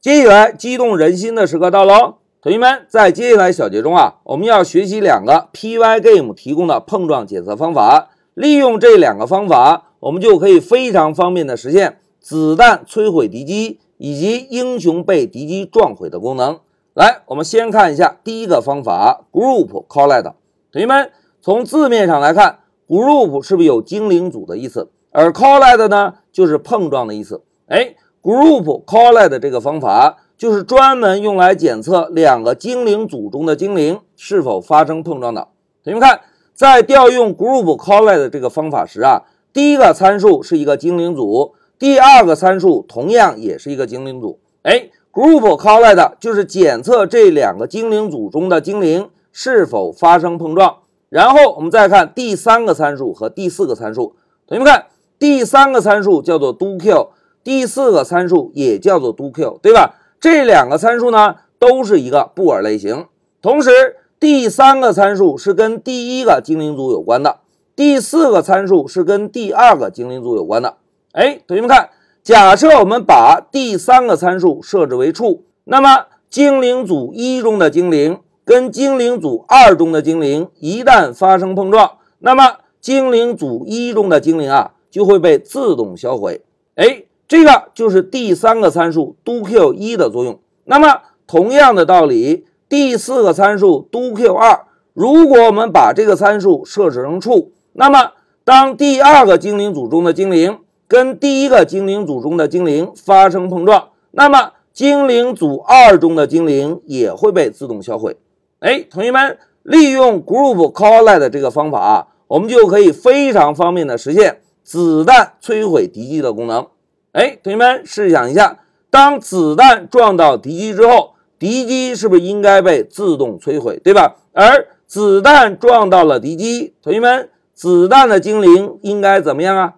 接下来，激动人心的时刻到喽！同学们，在接下来小节中啊，我们要学习两个 Pygame 提供的碰撞检测方法。利用这两个方法，我们就可以非常方便的实现子弹摧毁敌机以及英雄被敌机撞毁的功能。来，我们先看一下第一个方法：Group Collide。同学们，从字面上来看，Group 是不是有精灵组的意思？而 Collide 呢，就是碰撞的意思。哎，Group Collide 这个方法就是专门用来检测两个精灵组中的精灵是否发生碰撞的。同学们看，在调用 Group Collide 这个方法时啊，第一个参数是一个精灵组，第二个参数同样也是一个精灵组。哎，Group Collide 就是检测这两个精灵组中的精灵是否发生碰撞。然后我们再看第三个参数和第四个参数，同学们看。第三个参数叫做 do_q，第四个参数也叫做 do_q，对吧？这两个参数呢都是一个布尔类型。同时，第三个参数是跟第一个精灵组有关的，第四个参数是跟第二个精灵组有关的。哎，同学们看，假设我们把第三个参数设置为 true，那么精灵组一中的精灵跟精灵组二中的精灵一旦发生碰撞，那么精灵组一中的精灵啊。就会被自动销毁，哎，这个就是第三个参数 do_q 一的作用。那么同样的道理，第四个参数 do_q 二，如果我们把这个参数设置成 true，那么当第二个精灵组中的精灵跟第一个精灵组中的精灵发生碰撞，那么精灵组二中的精灵也会被自动销毁。哎，同学们，利用 Group Collide 这个方法啊，我们就可以非常方便的实现。子弹摧毁敌机的功能，哎，同学们试想一下，当子弹撞到敌机之后，敌机是不是应该被自动摧毁，对吧？而子弹撞到了敌机，同学们，子弹的精灵应该怎么样啊？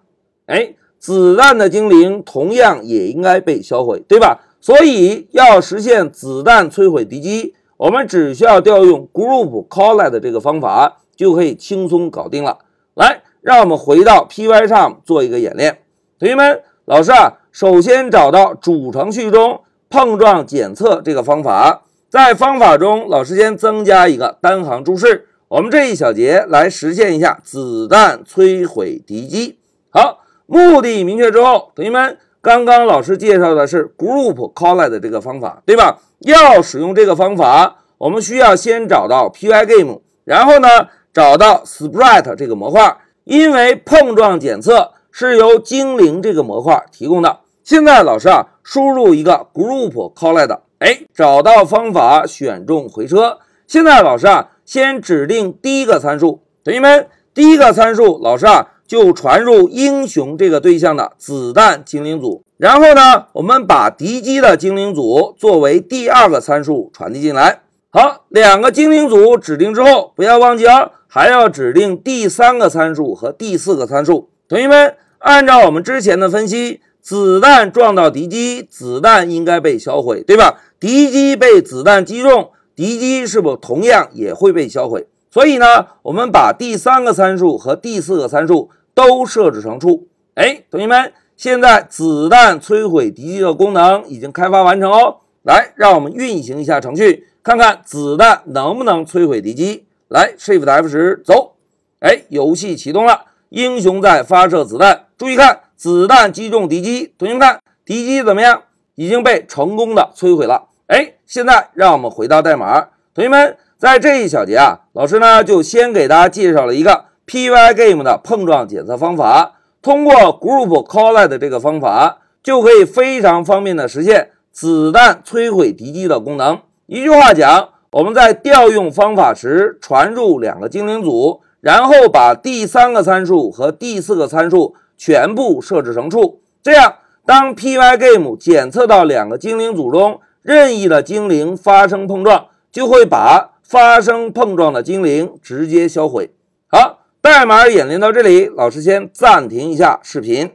哎，子弹的精灵同样也应该被销毁，对吧？所以要实现子弹摧毁敌机，我们只需要调用 Group Collide 这个方法，就可以轻松搞定了。来。让我们回到 Py 上做一个演练，同学们，老师啊，首先找到主程序中碰撞检测这个方法，在方法中，老师先增加一个单行注释。我们这一小节来实现一下子弹摧毁敌机。好，目的明确之后，同学们，刚刚老师介绍的是 Group Collide 这个方法，对吧？要使用这个方法，我们需要先找到 Pygame，然后呢，找到 Sprite 这个模块。因为碰撞检测是由精灵这个模块提供的。现在老师啊，输入一个 group collide，哎，找到方法，选中回车。现在老师啊，先指定第一个参数，同学们，第一个参数老师啊，就传入英雄这个对象的子弹精灵组。然后呢，我们把敌机的精灵组作为第二个参数传递进来。好，两个精灵组指定之后，不要忘记哦。还要指定第三个参数和第四个参数。同学们，按照我们之前的分析，子弹撞到敌机，子弹应该被销毁，对吧？敌机被子弹击中，敌机是否同样也会被销毁？所以呢，我们把第三个参数和第四个参数都设置成 true。哎，同学们，现在子弹摧毁敌机的功能已经开发完成哦。来，让我们运行一下程序，看看子弹能不能摧毁敌机。来，Shift F 十走，哎，游戏启动了，英雄在发射子弹，注意看，子弹击中敌机，同学们看，敌机怎么样？已经被成功的摧毁了。哎，现在让我们回到代码，同学们，在这一小节啊，老师呢就先给大家介绍了一个 Pygame 的碰撞检测方法，通过 Group Collide 这个方法，就可以非常方便的实现子弹摧毁敌机的功能。一句话讲。我们在调用方法时传入两个精灵组，然后把第三个参数和第四个参数全部设置成处。这样，当 Pygame 检测到两个精灵组中任意的精灵发生碰撞，就会把发生碰撞的精灵直接销毁。好，代码演练到这里，老师先暂停一下视频。